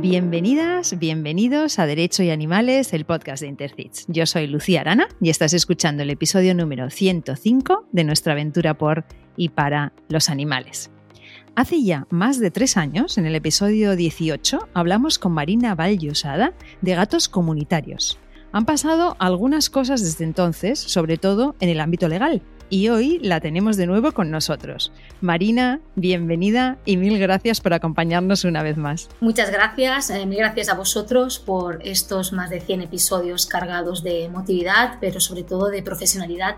Bienvenidas, bienvenidos a Derecho y Animales, el podcast de Intercits. Yo soy Lucía Arana y estás escuchando el episodio número 105 de nuestra aventura por y para los animales. Hace ya más de tres años, en el episodio 18, hablamos con Marina Valllosada de gatos comunitarios. Han pasado algunas cosas desde entonces, sobre todo en el ámbito legal, y hoy la tenemos de nuevo con nosotros. Marina, bienvenida y mil gracias por acompañarnos una vez más. Muchas gracias, eh, mil gracias a vosotros por estos más de 100 episodios cargados de emotividad, pero sobre todo de profesionalidad.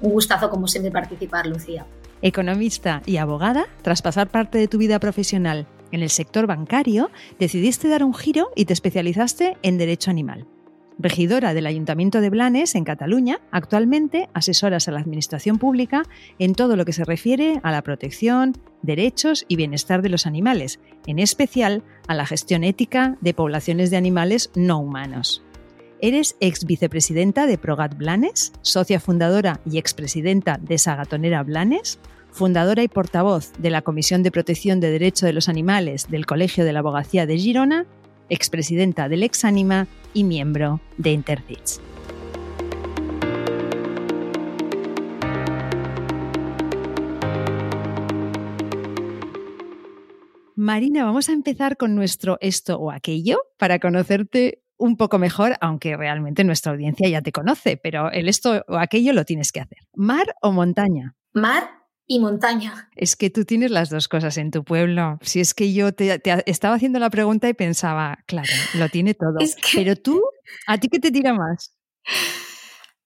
Un gustazo como siempre participar, Lucía. Economista y abogada, tras pasar parte de tu vida profesional en el sector bancario, decidiste dar un giro y te especializaste en derecho animal regidora del Ayuntamiento de Blanes, en Cataluña, actualmente asesoras a la Administración Pública en todo lo que se refiere a la protección, derechos y bienestar de los animales, en especial a la gestión ética de poblaciones de animales no humanos. Eres ex vicepresidenta de Progat Blanes, socia fundadora y expresidenta de Sagatonera Blanes, fundadora y portavoz de la Comisión de Protección de Derecho de los Animales del Colegio de la Abogacía de Girona expresidenta del Exanima y miembro de Intercits. Marina, vamos a empezar con nuestro esto o aquello para conocerte un poco mejor, aunque realmente nuestra audiencia ya te conoce, pero el esto o aquello lo tienes que hacer. ¿Mar o montaña? Mar y montaña. Es que tú tienes las dos cosas en tu pueblo. Si es que yo te, estaba haciendo la pregunta y pensaba, claro, lo tiene todo. Pero tú, ¿a ti qué te tira más?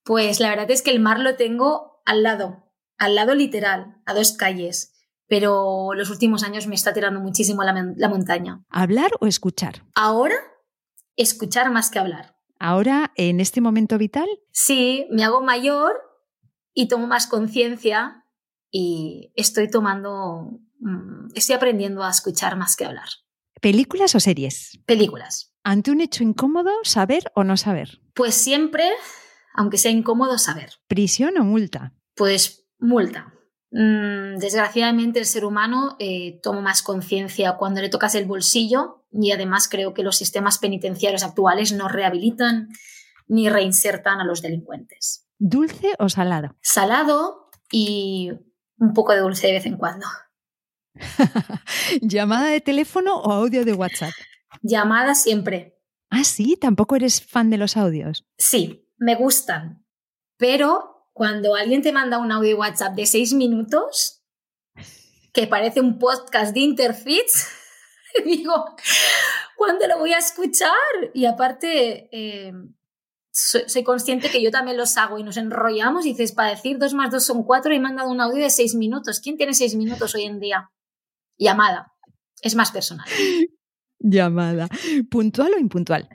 Pues la verdad es que el mar lo tengo al lado, al lado literal, a dos calles. Pero los últimos años me está tirando muchísimo la, la montaña. ¿Hablar o escuchar? Ahora, escuchar más que hablar. ¿Ahora, en este momento vital? Sí, me hago mayor y tomo más conciencia y estoy tomando, mm, estoy aprendiendo a escuchar más que hablar. ¿Películas o series? Películas. ¿Ante un hecho incómodo, saber o no saber? Pues siempre, aunque sea incómodo, saber. ¿Prisión o multa? Pues multa. Mm, desgraciadamente el ser humano eh, toma más conciencia cuando le tocas el bolsillo y además creo que los sistemas penitenciarios actuales no rehabilitan ni reinsertan a los delincuentes. ¿Dulce o salado? Salado y un poco de dulce de vez en cuando. ¿Llamada de teléfono o audio de WhatsApp? Llamada siempre. Ah, sí, tampoco eres fan de los audios. Sí, me gustan. Pero cuando alguien te manda un audio de WhatsApp de seis minutos, que parece un podcast de Interfits, digo, ¿cuándo lo voy a escuchar? Y aparte, eh, soy, consciente que yo también los hago y nos enrollamos y dices, para decir dos más dos son cuatro y me han dado un audio de seis minutos. ¿Quién tiene seis minutos hoy en día? Llamada. Es más personal. Llamada. ¿Puntual o impuntual?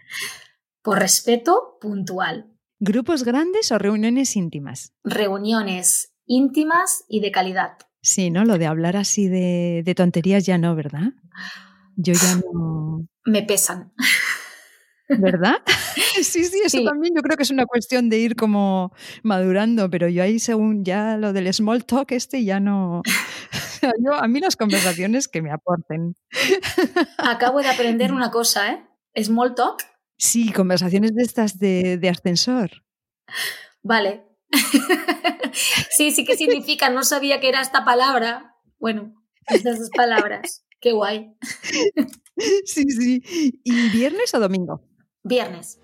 Por respeto, puntual. ¿Grupos grandes o reuniones íntimas? Reuniones íntimas y de calidad. Sí, ¿no? Lo de hablar así de, de tonterías ya no, ¿verdad? Yo ya no. Me pesan. ¿Verdad? sí, sí, eso también yo creo que es una cuestión de ir como madurando, pero yo ahí según ya lo del small talk este ya no... a mí las conversaciones que me aporten. Acabo de aprender una cosa, ¿eh? Small talk. Sí, conversaciones de estas de, de ascensor. Vale. sí, sí, ¿qué significa? No sabía que era esta palabra. Bueno, estas dos palabras. Qué guay. Sí, sí. ¿Y viernes o domingo? Viernes.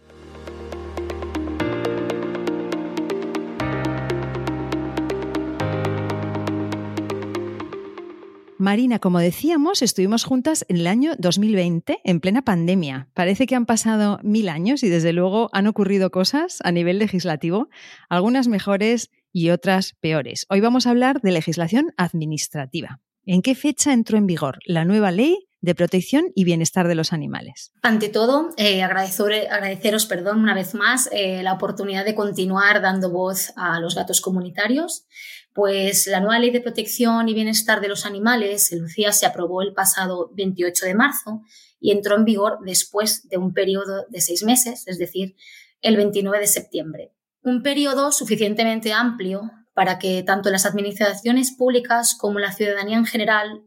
Marina, como decíamos, estuvimos juntas en el año 2020, en plena pandemia. Parece que han pasado mil años y desde luego han ocurrido cosas a nivel legislativo, algunas mejores y otras peores. Hoy vamos a hablar de legislación administrativa. ¿En qué fecha entró en vigor la nueva ley de protección y bienestar de los animales. Ante todo, eh, agradeceros perdón, una vez más eh, la oportunidad de continuar dando voz a los gatos comunitarios, pues la nueva ley de protección y bienestar de los animales, Lucía, se aprobó el pasado 28 de marzo y entró en vigor después de un periodo de seis meses, es decir, el 29 de septiembre. Un periodo suficientemente amplio para que tanto las administraciones públicas como la ciudadanía en general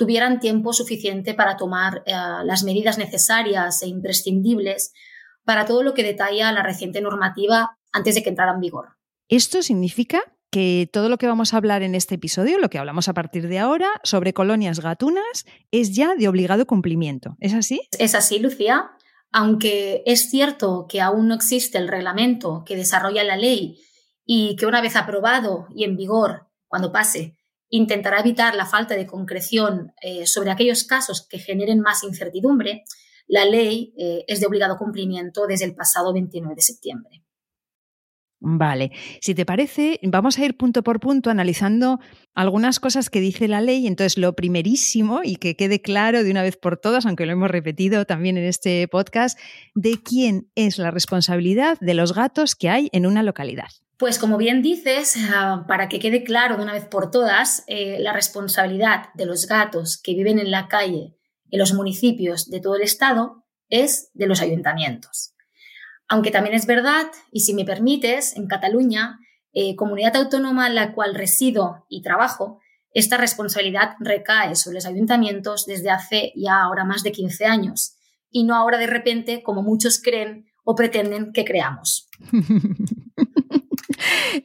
tuvieran tiempo suficiente para tomar eh, las medidas necesarias e imprescindibles para todo lo que detalla la reciente normativa antes de que entrara en vigor. Esto significa que todo lo que vamos a hablar en este episodio, lo que hablamos a partir de ahora sobre colonias gatunas, es ya de obligado cumplimiento. ¿Es así? Es así, Lucía. Aunque es cierto que aún no existe el reglamento que desarrolla la ley y que una vez aprobado y en vigor, cuando pase, intentará evitar la falta de concreción eh, sobre aquellos casos que generen más incertidumbre, la ley eh, es de obligado cumplimiento desde el pasado 29 de septiembre. Vale, si te parece, vamos a ir punto por punto analizando algunas cosas que dice la ley. Entonces, lo primerísimo, y que quede claro de una vez por todas, aunque lo hemos repetido también en este podcast, de quién es la responsabilidad de los gatos que hay en una localidad. Pues como bien dices, ah, para que quede claro de una vez por todas, eh, la responsabilidad de los gatos que viven en la calle en los municipios de todo el Estado es de los ayuntamientos. Aunque también es verdad, y si me permites, en Cataluña, eh, comunidad autónoma en la cual resido y trabajo, esta responsabilidad recae sobre los ayuntamientos desde hace ya ahora más de 15 años, y no ahora de repente, como muchos creen o pretenden que creamos.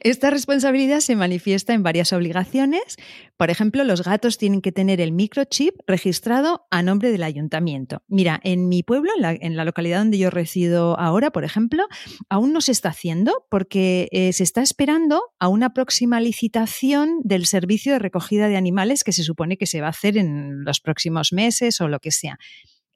Esta responsabilidad se manifiesta en varias obligaciones. Por ejemplo, los gatos tienen que tener el microchip registrado a nombre del ayuntamiento. Mira, en mi pueblo, en la, localidad donde yo resido ahora, por ejemplo, aún no se está haciendo porque eh, se está esperando a una próxima licitación del servicio de recogida de animales que se supone que se va a hacer en los próximos meses o lo que sea.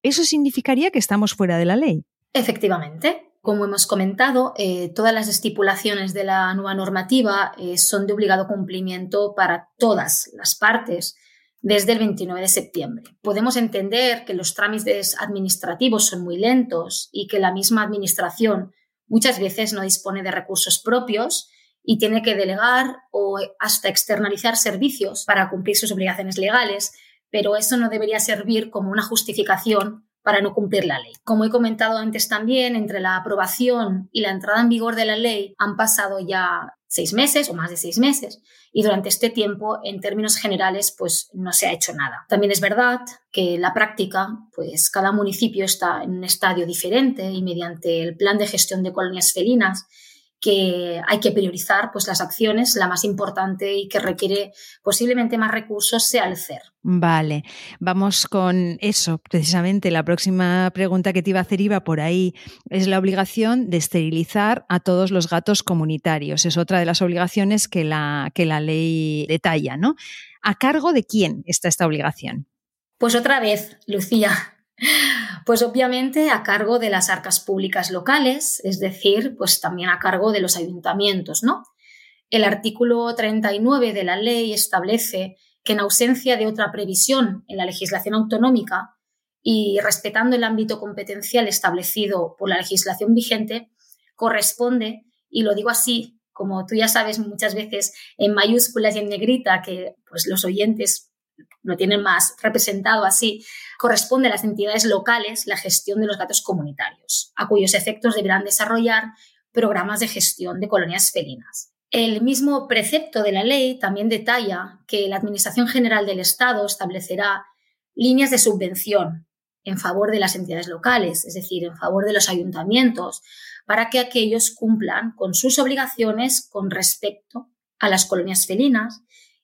¿Eso significaría que estamos fuera de la ley? Efectivamente. Como hemos comentado, eh, todas las estipulaciones de la nueva normativa eh, son de obligado cumplimiento para todas las partes desde el 29 de septiembre. Podemos entender que los trámites administrativos son muy lentos y que la misma administración muchas veces no dispone de recursos propios y tiene que delegar o hasta externalizar servicios para cumplir sus obligaciones legales, pero eso no debería servir como una justificación para no cumplir la ley. Como he comentado antes también, entre la aprobación y la entrada en vigor de la ley han pasado ya seis meses o más de seis meses y durante este tiempo, en términos generales, pues no se ha hecho nada. También es verdad que la práctica, pues cada municipio está en un estadio diferente y mediante el plan de gestión de colonias felinas que hay que priorizar pues, las acciones, la más importante y que requiere posiblemente más recursos sea el CER. Vale, vamos con eso. Precisamente la próxima pregunta que te iba a hacer iba por ahí. Es la obligación de esterilizar a todos los gatos comunitarios. Es otra de las obligaciones que la, que la ley detalla, ¿no? ¿A cargo de quién está esta obligación? Pues otra vez, Lucía, pues obviamente a cargo de las arcas públicas locales, es decir, pues también a cargo de los ayuntamientos, ¿no? El artículo 39 de la ley establece que en ausencia de otra previsión en la legislación autonómica y respetando el ámbito competencial establecido por la legislación vigente, corresponde, y lo digo así, como tú ya sabes muchas veces en mayúsculas y en negrita, que pues los oyentes lo tienen más representado así, corresponde a las entidades locales la gestión de los gatos comunitarios, a cuyos efectos deberán desarrollar programas de gestión de colonias felinas. El mismo precepto de la ley también detalla que la Administración General del Estado establecerá líneas de subvención en favor de las entidades locales, es decir, en favor de los ayuntamientos, para que aquellos cumplan con sus obligaciones con respecto a las colonias felinas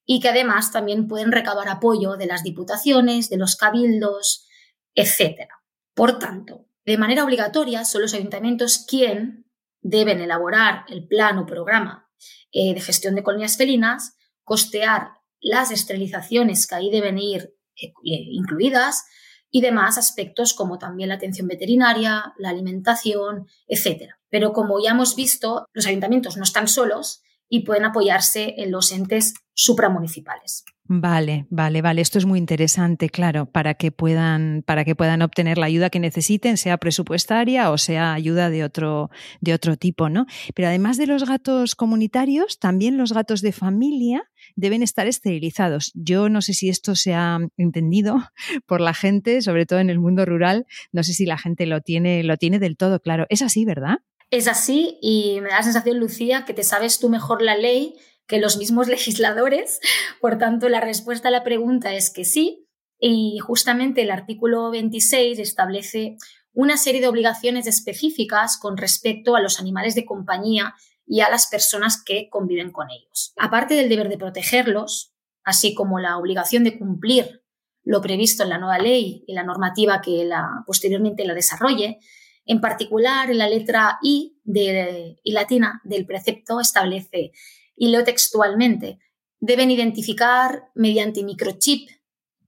y que además también pueden recabar apoyo de las diputaciones, de los cabildos, etc. Por tanto, de manera obligatoria son los ayuntamientos quien deben elaborar el plan o programa eh, de gestión de colonias felinas, costear las esterilizaciones que ahí deben ir eh, incluidas y demás aspectos como también la atención veterinaria, la alimentación, etc. Pero como ya hemos visto, los ayuntamientos no están solos y pueden apoyarse en los entes supramunicipales. Vale, vale, vale. Esto es muy interesante, claro, para que puedan, para que puedan obtener la ayuda que necesiten, sea presupuestaria o sea ayuda de otro, de otro tipo, ¿no? Pero además de los gatos comunitarios, también los gatos de familia deben estar esterilizados. Yo no sé si esto se ha entendido por la gente, sobre todo en el mundo rural. No sé si la gente lo tiene, lo tiene del todo claro. Es así, ¿verdad? Es así y me da la sensación, Lucía, que te sabes tú mejor la ley que los mismos legisladores. Por tanto, la respuesta a la pregunta es que sí. y justamente el artículo 26 establece una serie de obligaciones específicas con respecto a los animales de compañía y a las personas que conviven con ellos. Aparte del deber de protegerlos, así como la obligación de cumplir lo previsto en la nueva ley y la normativa que posteriormente la desarrolle, en particular en la letra I de, y latina del precepto establece, y leo textualmente, deben identificar mediante microchip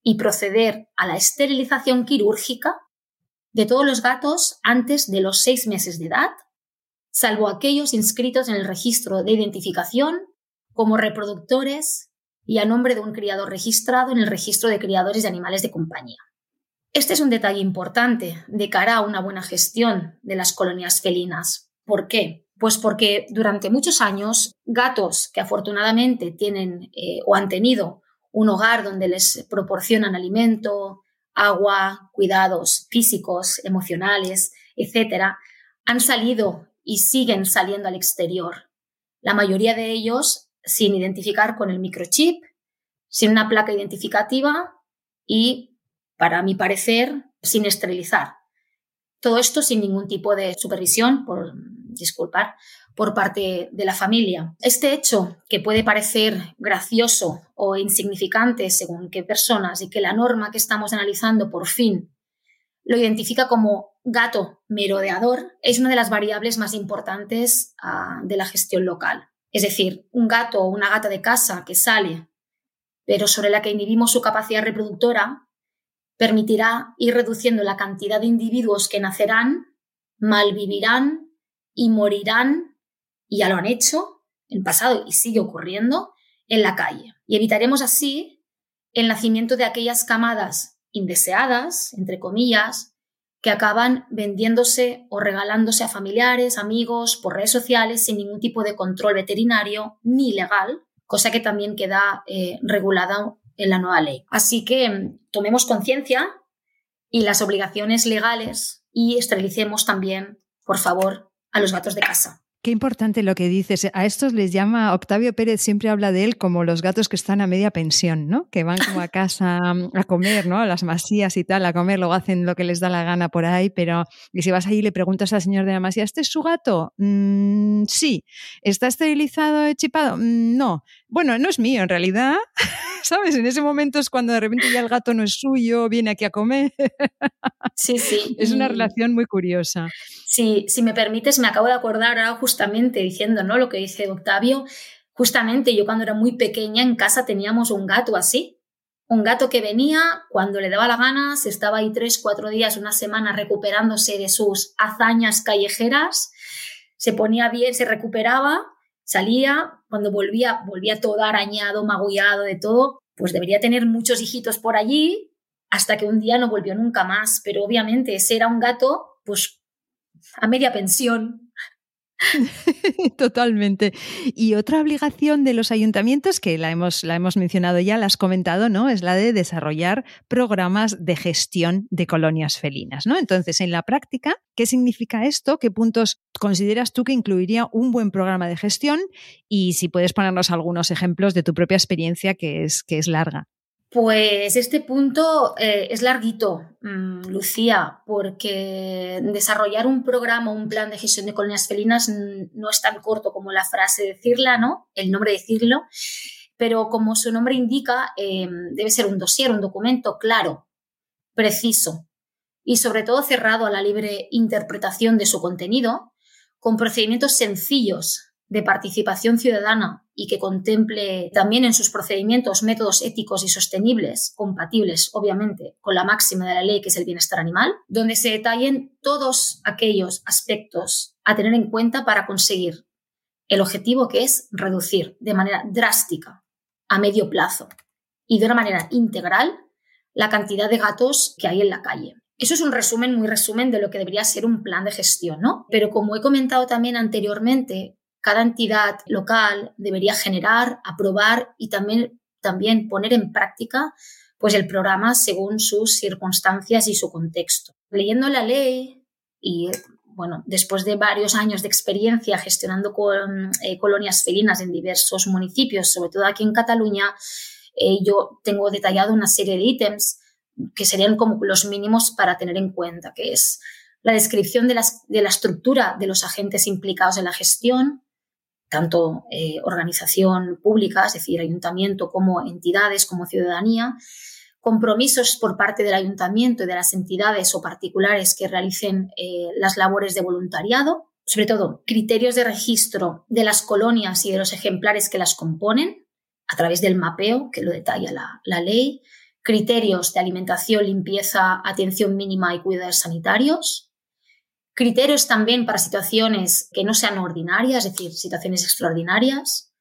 y proceder a la esterilización quirúrgica de todos los gatos antes de los seis meses de edad, salvo aquellos inscritos en el registro de identificación como reproductores y a nombre de un criador registrado en el registro de criadores de animales de compañía. Este es un detalle importante de cara a una buena gestión de las colonias felinas. ¿Por qué? Pues porque durante muchos años gatos que afortunadamente tienen eh, o han tenido un hogar donde les proporcionan alimento, agua, cuidados físicos, emocionales, etc., han salido y siguen saliendo al exterior. La mayoría de ellos sin identificar con el microchip, sin una placa identificativa y, para mi parecer, sin esterilizar. Todo esto sin ningún tipo de supervisión, por disculpar, por parte de la familia. Este hecho, que puede parecer gracioso o insignificante según qué personas y que la norma que estamos analizando por fin lo identifica como gato merodeador, es una de las variables más importantes ah, de la gestión local. Es decir, un gato o una gata de casa que sale, pero sobre la que inhibimos su capacidad reproductora, permitirá ir reduciendo la cantidad de individuos que nacerán, malvivirán y morirán y ya lo han hecho en pasado y sigue ocurriendo en la calle. Y evitaremos así el nacimiento de aquellas camadas indeseadas, entre comillas, que acaban vendiéndose o regalándose a familiares, amigos, por redes sociales, sin ningún tipo de control veterinario ni legal, cosa que también queda eh, regulada en la nueva ley. Así que mm, tomemos conciencia y las obligaciones legales y esterilicemos también, por favor, a los gatos de casa. Qué importante lo que dices. A estos les llama, Octavio Pérez siempre habla de él como los gatos que están a media pensión, ¿no? Que van como a casa a comer, ¿no? A las masías y tal, a comer, luego hacen lo que les da la gana por ahí, pero y si vas ahí y le preguntas al señor de la masía, ¿este es su gato? Mm, sí. ¿Está esterilizado, chipado? Mm, no. Bueno, no es mío en realidad, ¿sabes? En ese momento es cuando de repente ya el gato no es suyo, viene aquí a comer. Sí, sí. Es una relación muy curiosa. Sí, si me permites, me acabo de acordar ahora justamente diciendo, ¿no? Lo que dice Octavio. Justamente yo cuando era muy pequeña en casa teníamos un gato así. Un gato que venía cuando le daba la gana, se estaba ahí tres, cuatro días, una semana recuperándose de sus hazañas callejeras, se ponía bien, se recuperaba, salía, cuando volvía, volvía todo arañado, magullado, de todo, pues debería tener muchos hijitos por allí, hasta que un día no volvió nunca más. Pero obviamente ese era un gato, pues a media pensión, Totalmente. Y otra obligación de los ayuntamientos, que la hemos, la hemos mencionado ya, la has comentado, ¿no? Es la de desarrollar programas de gestión de colonias felinas, ¿no? Entonces, en la práctica, ¿qué significa esto? ¿Qué puntos consideras tú que incluiría un buen programa de gestión? Y si puedes ponernos algunos ejemplos de tu propia experiencia, que es, que es larga. Pues este punto eh, es larguito, mm, Lucía, porque desarrollar un programa, un plan de gestión de colonias felinas no es tan corto como la frase decirla, ¿no? El nombre decirlo, pero como su nombre indica, em, debe ser un dossier, un documento claro, preciso y sobre todo cerrado a la libre interpretación de su contenido, con procedimientos sencillos de participación ciudadana y que contemple también en sus procedimientos métodos éticos y sostenibles, compatibles, obviamente, con la máxima de la ley, que es el bienestar animal, donde se detallen todos aquellos aspectos a tener en cuenta para conseguir el objetivo que es reducir de manera drástica, a medio plazo y de una manera integral, la cantidad de gatos que hay en la calle. Eso es un resumen, muy resumen de lo que debería ser un plan de gestión, ¿no? Pero como he comentado también anteriormente, cada entidad local debería generar, aprobar y también, también poner en práctica pues el programa según sus circunstancias y su contexto. Leyendo la ley y bueno, después de varios años de experiencia gestionando eh, colonias felinas en diversos municipios, sobre todo aquí en Cataluña, eh, yo tengo detallado una serie de ítems que serían como los mínimos para tener en cuenta, que es la descripción de, la estructura de los agentes implicados en la gestión, tanto eh, organización pública, es decir, ayuntamiento, como entidades, como ciudadanía, compromisos por parte del ayuntamiento y de las entidades o particulares que realicen eh, las labores de voluntariado, sobre todo criterios de registro de las colonias y de los ejemplares que las componen a través del mapeo que lo detalla la, la ley, criterios de alimentación, limpieza, atención mínima y cuidados sanitarios, criterios también para situaciones que no sean ordinarias, es decir, situaciones extraordinarias,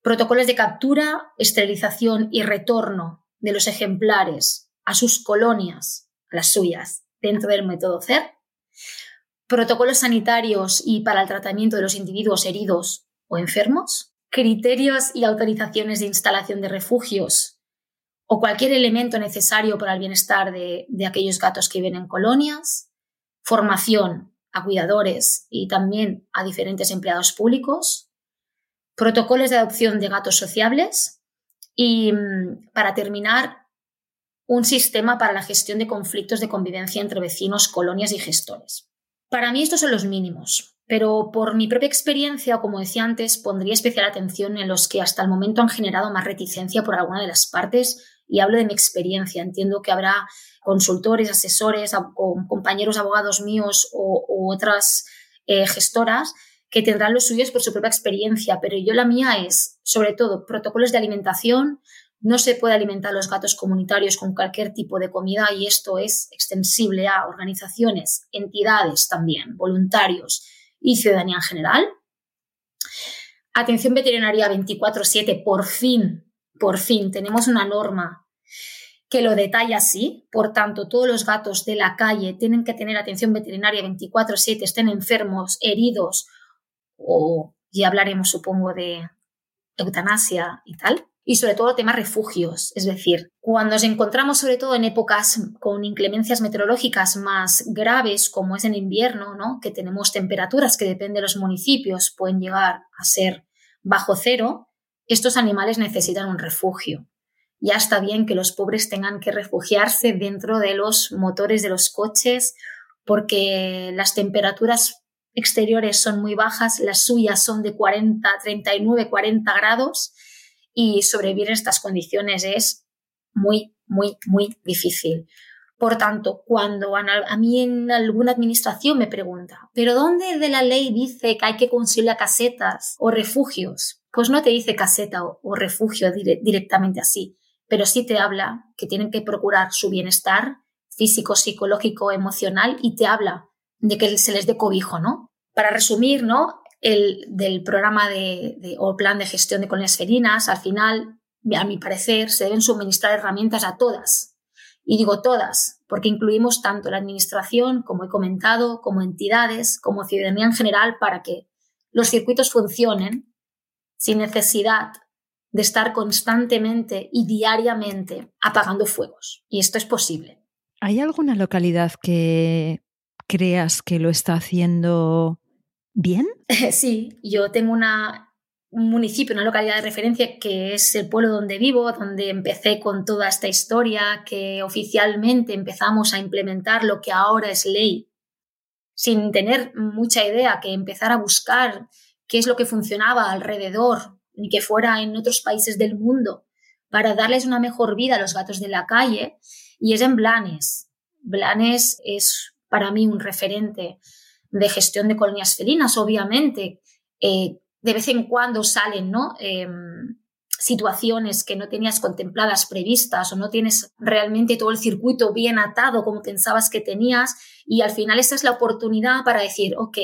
protocolos de captura, esterilización y retorno de los ejemplares a sus colonias, las suyas, dentro del método CER, protocolos sanitarios y para el tratamiento de los individuos heridos o enfermos, criterios y autorizaciones de instalación de refugios o cualquier elemento necesario para el bienestar de, aquellos gatos que viven en colonias, formación a cuidadores y también a diferentes empleados públicos, protocolos de adopción de gatos sociables y, mm, para terminar, un sistema para la gestión de conflictos de convivencia entre vecinos, colonias y gestores. Para mí estos son los mínimos, pero por mi propia experiencia, como decía antes, pondría especial atención en los que hasta el momento han generado más reticencia por alguna de las partes y hablo de mi experiencia. Entiendo que habrá consultores, asesores, compañeros abogados míos o, otras eh, gestoras que tendrán los suyos por su propia experiencia, pero yo la mía es, sobre todo, protocolos de alimentación. No se puede alimentar los gatos comunitarios con cualquier tipo de comida y esto es extensible a organizaciones, entidades también, voluntarios y ciudadanía en general. Atención veterinaria 24/7, por fin, por fin tenemos una norma que lo detalla así. Por tanto, todos los gatos de la calle tienen que tener atención veterinaria 24/7, estén enfermos, heridos o ya hablaremos, supongo, de eutanasia y tal. Y sobre todo temas refugios, es decir, cuando nos encontramos sobre todo en épocas con inclemencias meteorológicas más graves, como es en invierno, ¿no? que tenemos temperaturas que dependen de los municipios, pueden llegar a ser bajo cero, estos animales necesitan un refugio ya está bien que los pobres tengan que refugiarse dentro de los motores de los coches porque las temperaturas exteriores son muy bajas, las suyas son de 40, 39, 40 grados y sobrevivir en estas condiciones es muy, muy, muy difícil. Por tanto, cuando a mí en alguna administración me pregunta, ¿pero dónde de la ley dice que hay que construir casetas o refugios? Pues no te dice caseta o, refugio directamente así pero sí te habla que tienen que procurar su bienestar físico, psicológico, emocional y te habla de que se les dé cobijo, ¿no? Para resumir, ¿no? El del programa de, o plan de gestión de colonias felinas, al final, a mi parecer, se deben suministrar herramientas a todas. Y digo todas, porque incluimos tanto la administración, como he comentado, como entidades, como ciudadanía en general, para que los circuitos funcionen sin necesidad de estar constantemente y diariamente apagando fuegos. Y esto es posible. ¿Hay alguna localidad que creas que lo está haciendo bien? Sí, yo tengo una, un municipio, una localidad de referencia que es el pueblo donde vivo, donde empecé con toda esta historia, que oficialmente empezamos a implementar lo que ahora es ley, sin tener mucha idea, que empezar a buscar qué es lo que funcionaba alrededor ni que fuera en otros países del mundo, para darles una mejor vida a los gatos de la calle, y es en Blanes. Blanes es para mí un referente de gestión de colonias felinas, obviamente. Eh, de vez en cuando salen ¿no? Em, situaciones que no tenías contempladas previstas o no tienes realmente todo el circuito bien atado como pensabas que tenías y al final esa es la oportunidad para decir, ok,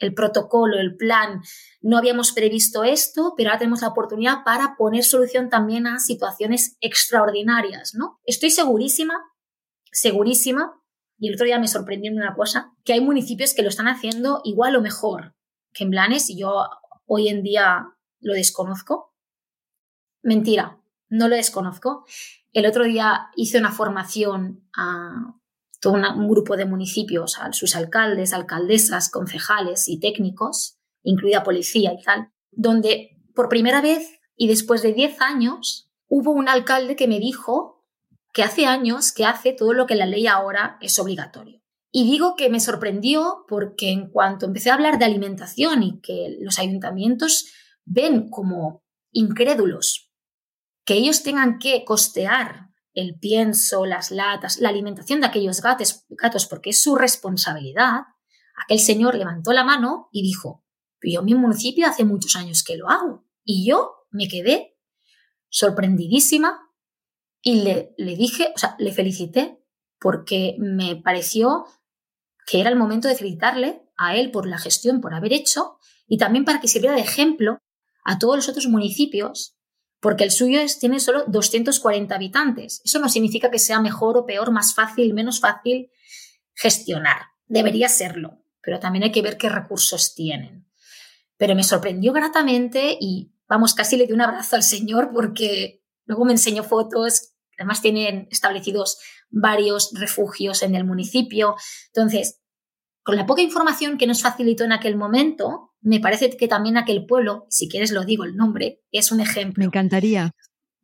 el protocolo, el plan, no habíamos previsto esto, pero ahora tenemos la oportunidad para poner solución también a situaciones extraordinarias, ¿no? Estoy segurísima, segurísima, y el otro día me sorprendió una cosa, que hay municipios que lo están haciendo igual o mejor que en Blanes, y yo hoy en día lo desconozco. Mentira, no lo desconozco. El otro día hice una formación a todo un grupo de municipios, sus alcaldes, alcaldesas, concejales y técnicos, incluida policía y tal, donde por primera vez y después de 10 años hubo un alcalde que me dijo que hace años que hace todo lo que la ley ahora es obligatorio. Y digo que me sorprendió porque en cuanto empecé a hablar de alimentación y que los ayuntamientos ven como incrédulos que ellos tengan que costear el pienso, las latas, la alimentación de aquellos gatos, gatos porque es su responsabilidad, aquel señor levantó la mano y dijo, yo en mi municipio hace muchos años que lo hago. Y yo me quedé sorprendidísima y le, le dije, o sea, le felicité porque me pareció que era el momento de felicitarle a él por la gestión, por haber hecho, y también para que sirviera de ejemplo a todos los otros municipios, porque el suyo es, tiene solo 240 habitantes. Eso no significa que sea mejor o peor, más fácil, menos fácil gestionar. Debería serlo, pero también hay que ver qué recursos tienen. Pero me sorprendió gratamente y, vamos, casi le di un abrazo al señor porque luego me enseñó fotos. Además, tienen establecidos varios refugios en el municipio. Entonces, con la poca información que nos facilitó en aquel momento, me parece que también aquel pueblo, si quieres lo digo el nombre, es un ejemplo. Me encantaría.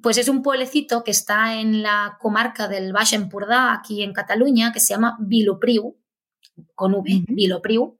Pues es un pueblecito que está en la comarca del Baix Empordà, aquí en Cataluña, que se llama Vilopriu, con V, Vilopriu.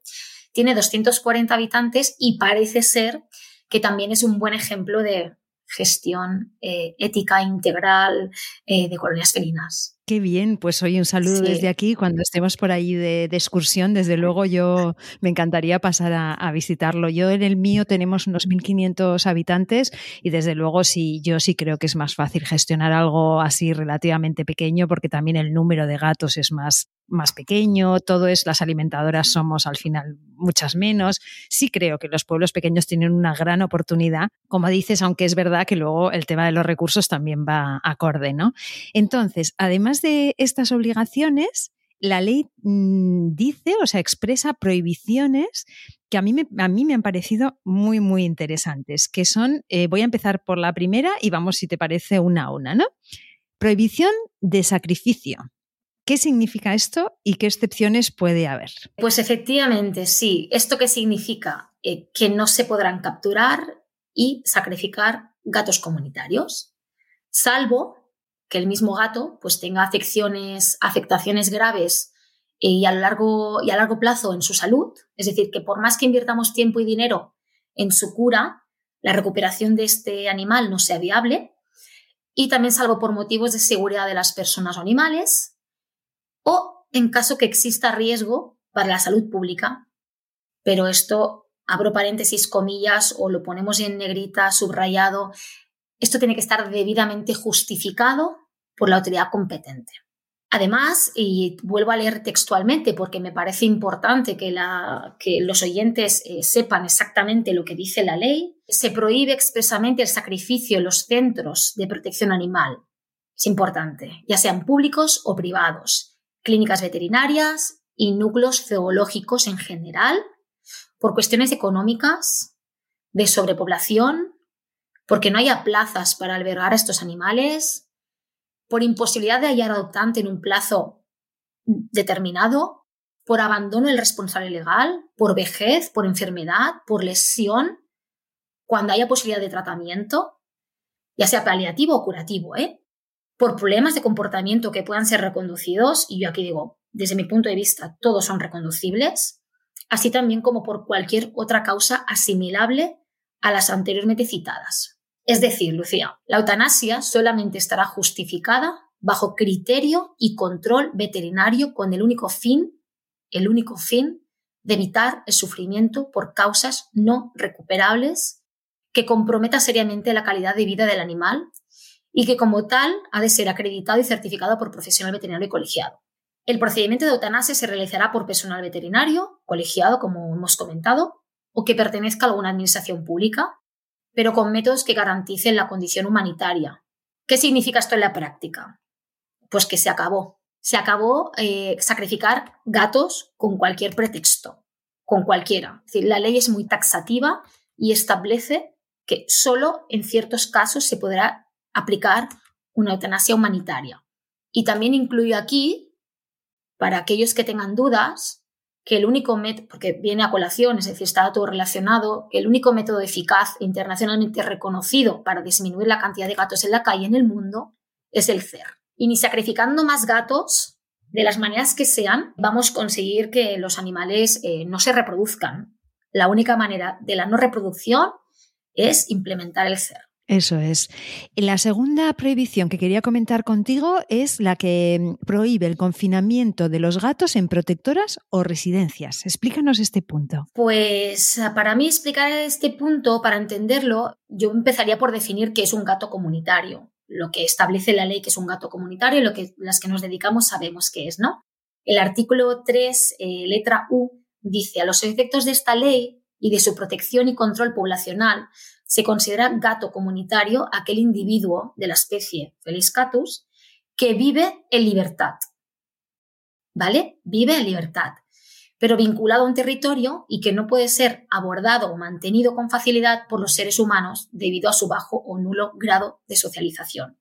Tiene 240 habitantes y parece ser que también es un buen ejemplo de gestión eh, ética integral eh, de colonias felinas. Qué bien, pues hoy un saludo desde aquí. Cuando estemos por ahí de, excursión, desde luego yo me encantaría pasar a, visitarlo. Yo en el mío tenemos unos 1.500 habitantes y desde luego sí, yo sí creo que es más fácil gestionar algo así relativamente pequeño porque también el número de gatos es más, más pequeño, todo es, las alimentadoras somos al final muchas menos. Sí creo que los pueblos pequeños tienen una gran oportunidad, como dices, aunque es verdad que luego el tema de los recursos también va acorde, ¿no? Entonces, además de estas obligaciones, la ley mm, dice, o sea, expresa prohibiciones que a mí me, a mí me han parecido muy, muy interesantes, que son, eh, voy a empezar por la primera y vamos, si te parece, una a una, ¿no? Prohibición de sacrificio. ¿Qué significa esto y qué excepciones puede haber? Pues efectivamente, sí. ¿Esto qué significa? Eh, que no se podrán capturar y sacrificar gatos comunitarios, salvo que el mismo gato pues tenga afecciones, afectaciones graves eh, y a, largo, y a largo plazo en su salud, es decir, que por más que invirtamos tiempo y dinero en su cura, la recuperación de este animal no sea viable, y también salvo por motivos de seguridad de las personas o animales, o en caso que exista riesgo para la salud pública. Pero esto, abro paréntesis, comillas, o lo ponemos en negrita, subrayado, esto tiene que estar debidamente justificado por la autoridad competente. Además, y vuelvo a leer textualmente porque me parece importante que, los oyentes eh, sepan exactamente lo que dice la ley, se prohíbe expresamente el sacrificio en los centros de protección animal. Es importante, ya sean públicos o privados, clínicas veterinarias y núcleos zoológicos en general, por cuestiones económicas, de sobrepoblación, porque no haya plazas para albergar a estos animales, por imposibilidad de hallar adoptante en un plazo determinado, por abandono del responsable legal, por vejez, por enfermedad, por lesión, cuando haya posibilidad de tratamiento, ya sea paliativo o curativo, ¿eh? Por problemas de comportamiento que puedan ser reconducidos, y yo aquí digo, desde mi punto de vista, todos son reconducibles, así también como por cualquier otra causa asimilable a las anteriormente citadas. Es decir, Lucía, la eutanasia solamente estará justificada bajo criterio y control veterinario con el único fin, el único fin de evitar el sufrimiento por causas no recuperables que comprometa seriamente la calidad de vida del animal y que como tal ha de ser acreditado y certificado por profesional veterinario y colegiado. El procedimiento de eutanasia se realizará por personal veterinario, colegiado, como hemos comentado, o que pertenezca a alguna administración pública, pero con métodos que garanticen la condición humanitaria. ¿Qué significa esto en la práctica? Pues que se acabó. Se acabó eh, sacrificar gatos con cualquier pretexto, con cualquiera. Es decir, la ley es muy taxativa y establece que solo en ciertos casos se podrá aplicar una eutanasia humanitaria. Y también incluyo aquí, para aquellos que tengan dudas, que el único método, porque viene a colación, es decir, está todo relacionado, el único método eficaz internacionalmente reconocido para disminuir la cantidad de gatos en la calle en el mundo es el CER, Y ni sacrificando más gatos, de las maneras que sean, vamos a conseguir que los animales eh, no se reproduzcan. La única manera de la no reproducción es implementar el ser. Eso es. La segunda prohibición que quería comentar contigo es la que prohíbe el confinamiento de los gatos en protectoras o residencias. Explícanos este punto. Pues para mí explicar este punto, para entenderlo, yo empezaría por definir qué es un gato comunitario. Lo que establece la ley que es un gato comunitario, lo que las que nos dedicamos sabemos qué es, ¿no? El artículo 3, eh, letra U, dice a los efectos de esta ley y de su protección y control poblacional se considera gato comunitario aquel individuo de la especie Felis catus que vive en libertad. ¿Vale? Vive en libertad, pero vinculado a un territorio y que no puede ser abordado o mantenido con facilidad por los seres humanos debido a su bajo o nulo grado de socialización,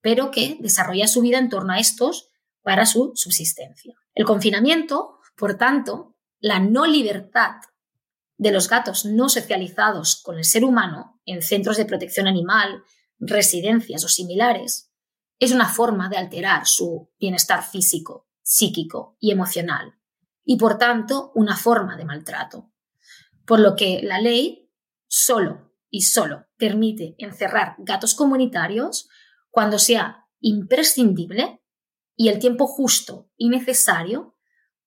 pero que desarrolla su vida en torno a estos para su subsistencia. El confinamiento, por tanto, la no libertad de los gatos no socializados con el ser humano en centros de protección animal, residencias o similares, es una forma de alterar su bienestar físico, psíquico y emocional, y por tanto una forma de maltrato. Por lo que la ley solo y solo permite encerrar gatos comunitarios cuando sea imprescindible y el tiempo justo y necesario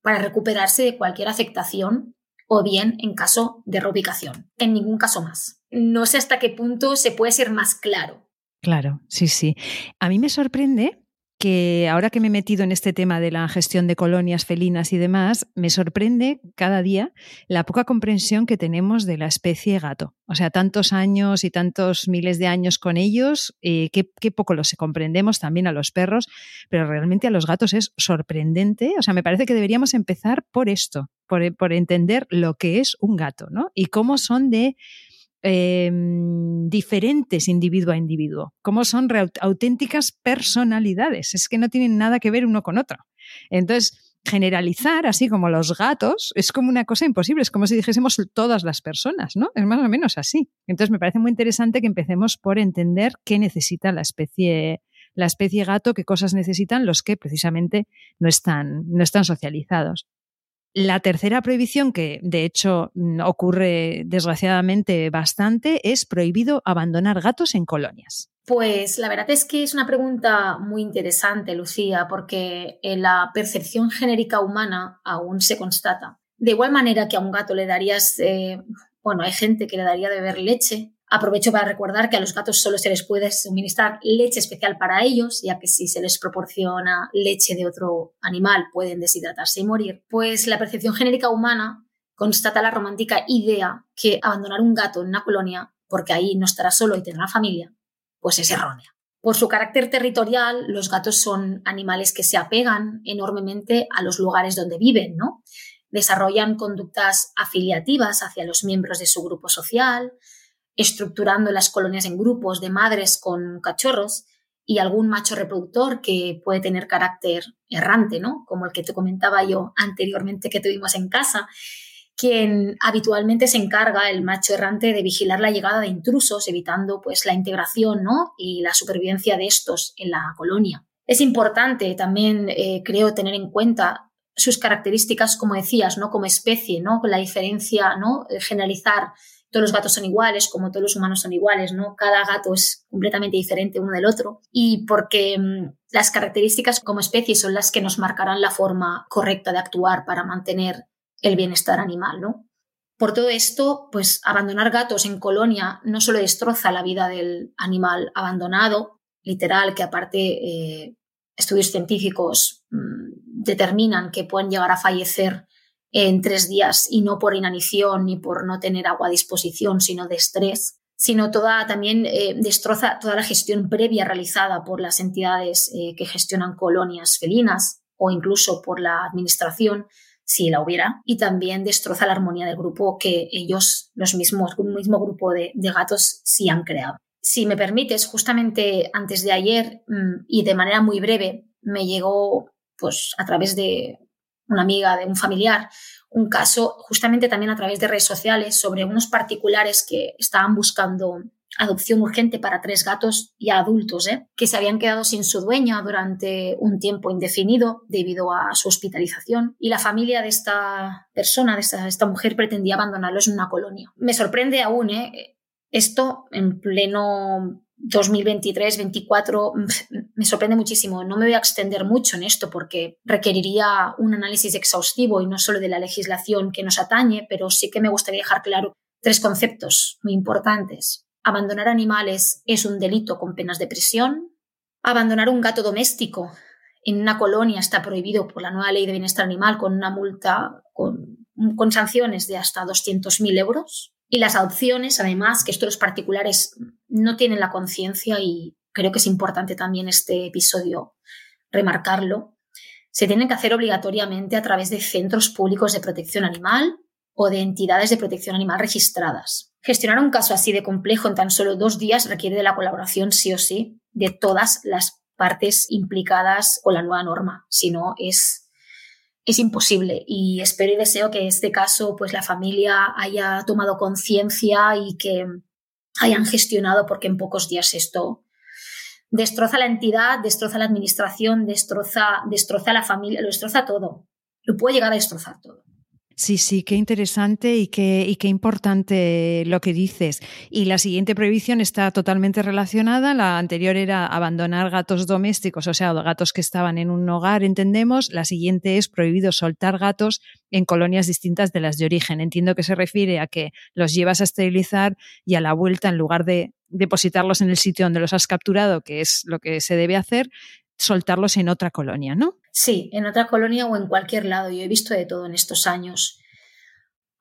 para recuperarse de cualquier afectación o bien en caso de reubicación. En ningún caso más. No sé hasta qué punto se puede ser más claro. Claro, sí, sí. A mí me sorprende que ahora que me he metido en este tema de la gestión de colonias felinas y demás, me sorprende cada día la poca comprensión que tenemos de la especie gato. O sea, tantos años y tantos miles de años con ellos, eh, qué, poco los comprendemos también a los perros, pero realmente a los gatos es sorprendente. O sea, me parece que deberíamos empezar por esto, por, por entender lo que es un gato, ¿no? Y cómo son de Em, diferentes individuo a individuo, cómo son auténticas personalidades, es que no tienen nada que ver uno con otro. Entonces, generalizar, así como los gatos, es como una cosa imposible, es como si dijésemos todas las personas, ¿no? Es más o menos así. Entonces, me parece muy interesante que empecemos por entender qué necesita la especie la especie gato, qué cosas necesitan los que precisamente no están, no están socializados. La tercera prohibición, que de hecho mm, ocurre desgraciadamente bastante, es prohibido abandonar gatos en colonias. Pues la verdad es que es una pregunta muy interesante, Lucía, porque en la percepción genérica humana aún se constata. De igual manera que a un gato le darías, eh, bueno, hay gente que le daría de beber leche, Aprovecho para recordar que a los gatos solo se les puede suministrar leche especial para ellos, ya que si se les proporciona leche de otro animal pueden deshidratarse y morir. Pues la percepción genérica humana constata la romántica idea que abandonar un gato en una colonia, porque ahí no estará solo y tendrá familia, pues es errónea. Por su carácter territorial, los gatos son animales que se apegan enormemente a los lugares donde viven, ¿no? Desarrollan conductas afiliativas hacia los miembros de su grupo social, estructurando las colonias en grupos de madres con cachorros y algún macho reproductor que puede tener carácter errante, ¿no? Como el que te comentaba yo anteriormente que tuvimos en casa, quien habitualmente se encarga, el macho errante, de vigilar la llegada de intrusos, evitando pues la integración, ¿no? Y la supervivencia de estos en la colonia. Es importante también, eh, creo, tener en cuenta sus características, como decías, ¿no? Como especie, ¿no? La diferencia, ¿no? Generalizar todos los gatos son iguales, como todos los humanos son iguales, ¿no? Cada gato es completamente diferente uno del otro y porque mm, las características como especie son las que nos marcarán la forma correcta de actuar para mantener el bienestar animal, ¿no? Por todo esto, pues abandonar gatos en colonia no solo destroza la vida del animal abandonado, literal, que aparte eh, estudios científicos mm, determinan que pueden llegar a fallecer en tres días y no por inanición ni por no tener agua a disposición, sino de estrés, sino toda también eh, destroza toda la gestión previa realizada por las entidades eh, que gestionan colonias felinas o incluso por la administración si la hubiera, y también destroza la armonía del grupo que ellos, los mismos, un mismo grupo de, gatos, sí han creado. Si me permites, justamente antes de ayer mm, y de manera muy breve, me llegó pues a través de una amiga de un familiar, un caso justamente también a través de redes sociales sobre unos particulares que estaban buscando adopción urgente para tres gatos ya adultos, ¿eh? que se habían quedado sin su dueña durante un tiempo indefinido debido a su hospitalización y la familia de esta persona, de esta, mujer, pretendía abandonarlos en una colonia. Me sorprende aún ¿eh? esto en pleno 2023-24 me sorprende muchísimo. No me voy a extender mucho en esto porque requeriría un análisis exhaustivo y no solo de la legislación que nos atañe, pero sí que me gustaría dejar claro tres conceptos muy importantes. Abandonar animales es un delito con penas de prisión. Abandonar un gato doméstico en una colonia está prohibido por la nueva ley de bienestar animal con una multa con, con sanciones de hasta 200.000 euros. Y las adopciones, además, que estos los particulares no tienen la conciencia y creo que es importante también este episodio remarcarlo, se tienen que hacer obligatoriamente a través de centros públicos de protección animal o de entidades de protección animal registradas. Gestionar un caso así de complejo en tan solo dos días requiere de la colaboración sí o sí de todas las partes implicadas con la nueva norma. Si no, es, es imposible. Y espero y deseo que en este caso, pues la familia haya tomado conciencia y que hayan gestionado, porque en pocos días esto destroza la entidad, destroza la administración, destroza, destroza la familia, lo destroza todo. Lo puede llegar a destrozar todo. Sí, sí, qué interesante y qué, y qué importante lo que dices. Y la siguiente prohibición está totalmente relacionada. La anterior era abandonar gatos domésticos, o sea, gatos que estaban en un hogar, entendemos. La siguiente es prohibido soltar gatos en colonias distintas de las de origen. Entiendo que se refiere a que los llevas a esterilizar y a la vuelta, en lugar de depositarlos en el sitio donde los has capturado, que es lo que se debe hacer, soltarlos en otra colonia, ¿no? Sí, en otra colonia o en cualquier lado. Yo he visto de todo en estos años.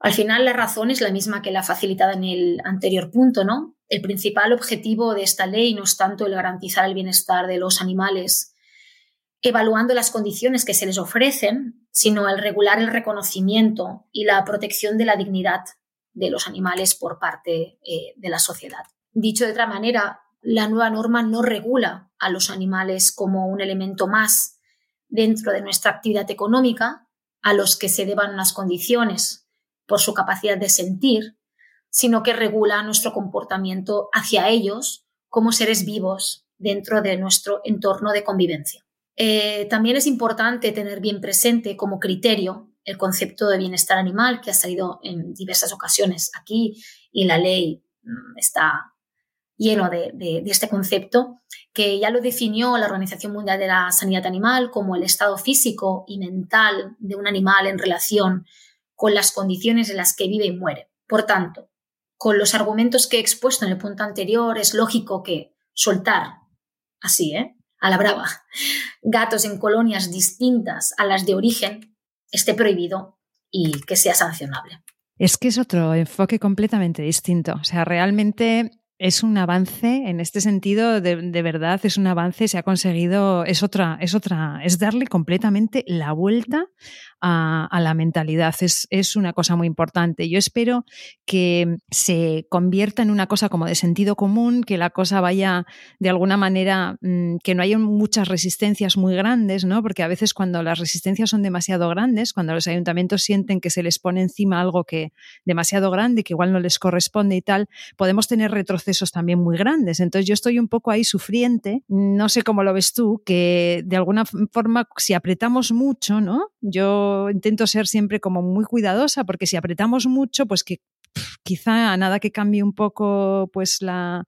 Al final la razón es la misma que la facilitada en el anterior punto, ¿no? El principal objetivo de esta ley no es tanto el garantizar el bienestar de los animales evaluando las condiciones que se les ofrecen, sino el regular el reconocimiento y la protección de la dignidad de los animales por parte eh, de la sociedad. Dicho de otra manera, la nueva norma no regula a los animales como un elemento más dentro de nuestra actividad económica, a los que se deban unas condiciones por su capacidad de sentir, sino que regula nuestro comportamiento hacia ellos como seres vivos dentro de nuestro entorno de convivencia. Eh, también es importante tener bien presente como criterio el concepto de bienestar animal que ha salido en diversas ocasiones aquí y la ley mm, está lleno de, este concepto, que ya lo definió la Organización Mundial de la Sanidad Animal como el estado físico y mental de un animal en relación con las condiciones en las que vive y muere. Por tanto, con los argumentos que he expuesto en el punto anterior, es lógico que soltar, así, ¿eh? a la brava, gatos en colonias distintas a las de origen esté prohibido y que sea sancionable. Es que es otro enfoque completamente distinto. O sea, realmente es un avance en este sentido, de, verdad, es un avance, se ha conseguido, es otra, es otra, es darle completamente la vuelta a, la mentalidad. Es, es, una cosa muy importante. Yo espero que se convierta en una cosa como de sentido común, que la cosa vaya de alguna manera, mm, que no haya muchas resistencias muy grandes, ¿no? Porque a veces cuando las resistencias son demasiado grandes, cuando los ayuntamientos sienten que se les pone encima algo que demasiado grande, que igual no les corresponde y tal, podemos tener retrocesos también muy grandes. Entonces yo estoy un poco ahí sufriente, no sé cómo lo ves tú, que de alguna forma si apretamos mucho, ¿no? Yo intento ser siempre como muy cuidadosa porque si apretamos mucho, pues que quizá a nada que cambie un poco pues la,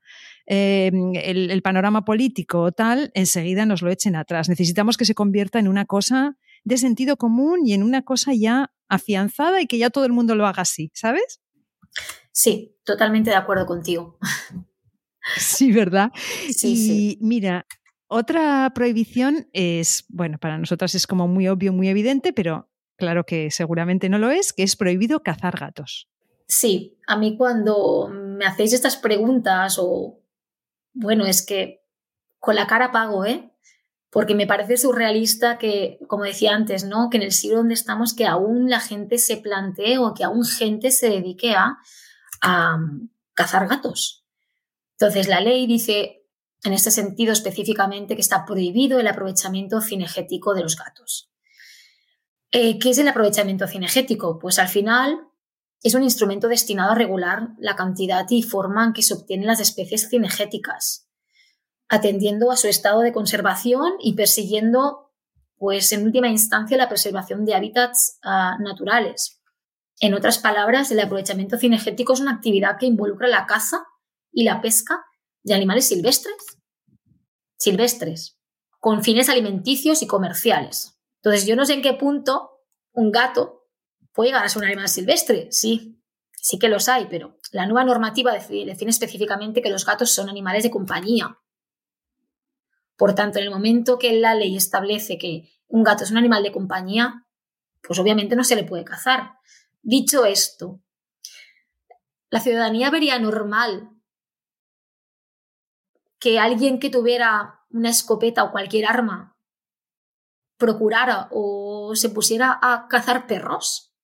em, el, panorama político o tal, enseguida nos lo echen atrás. Necesitamos que se convierta en una cosa de sentido común y en una cosa ya afianzada y que ya todo el mundo lo haga así, ¿sabes? Sí, totalmente de acuerdo contigo. Sí, ¿verdad? Sí, y mira, otra prohibición es, bueno, para nosotras es como muy obvio, muy evidente, pero claro que seguramente no lo es, que es prohibido cazar gatos. Sí, a mí cuando me hacéis estas preguntas o, bueno, es que con la cara pago, ¿eh? Porque me parece surrealista que, como decía antes, ¿no? Que en el siglo donde estamos, que aún la gente se plantee o que aún gente se dedique a, a cazar gatos. Entonces, la ley dice, en este sentido específicamente que está prohibido el aprovechamiento cinegético de los gatos. Eh, ¿Qué es el aprovechamiento cinegético? Pues al final es un instrumento destinado a regular la cantidad y forma en que se obtienen las especies cinegéticas, atendiendo a su estado de conservación y persiguiendo, pues en última instancia, la preservación de hábitats uh, naturales. En otras palabras, el aprovechamiento cinegético es una actividad que involucra la caza y la pesca de animales silvestres, silvestres, con fines alimenticios y comerciales. Entonces, yo no sé en qué punto un gato puede llegar a ser un animal silvestre. Sí, sí que los hay, pero la nueva normativa define específicamente que los gatos son animales de compañía. Por tanto, en el momento que la ley establece que un gato es un animal de compañía, pues obviamente no se le puede cazar. Dicho esto, la ciudadanía vería normal que alguien que tuviera una escopeta o cualquier arma procurara o se pusiera a cazar perros?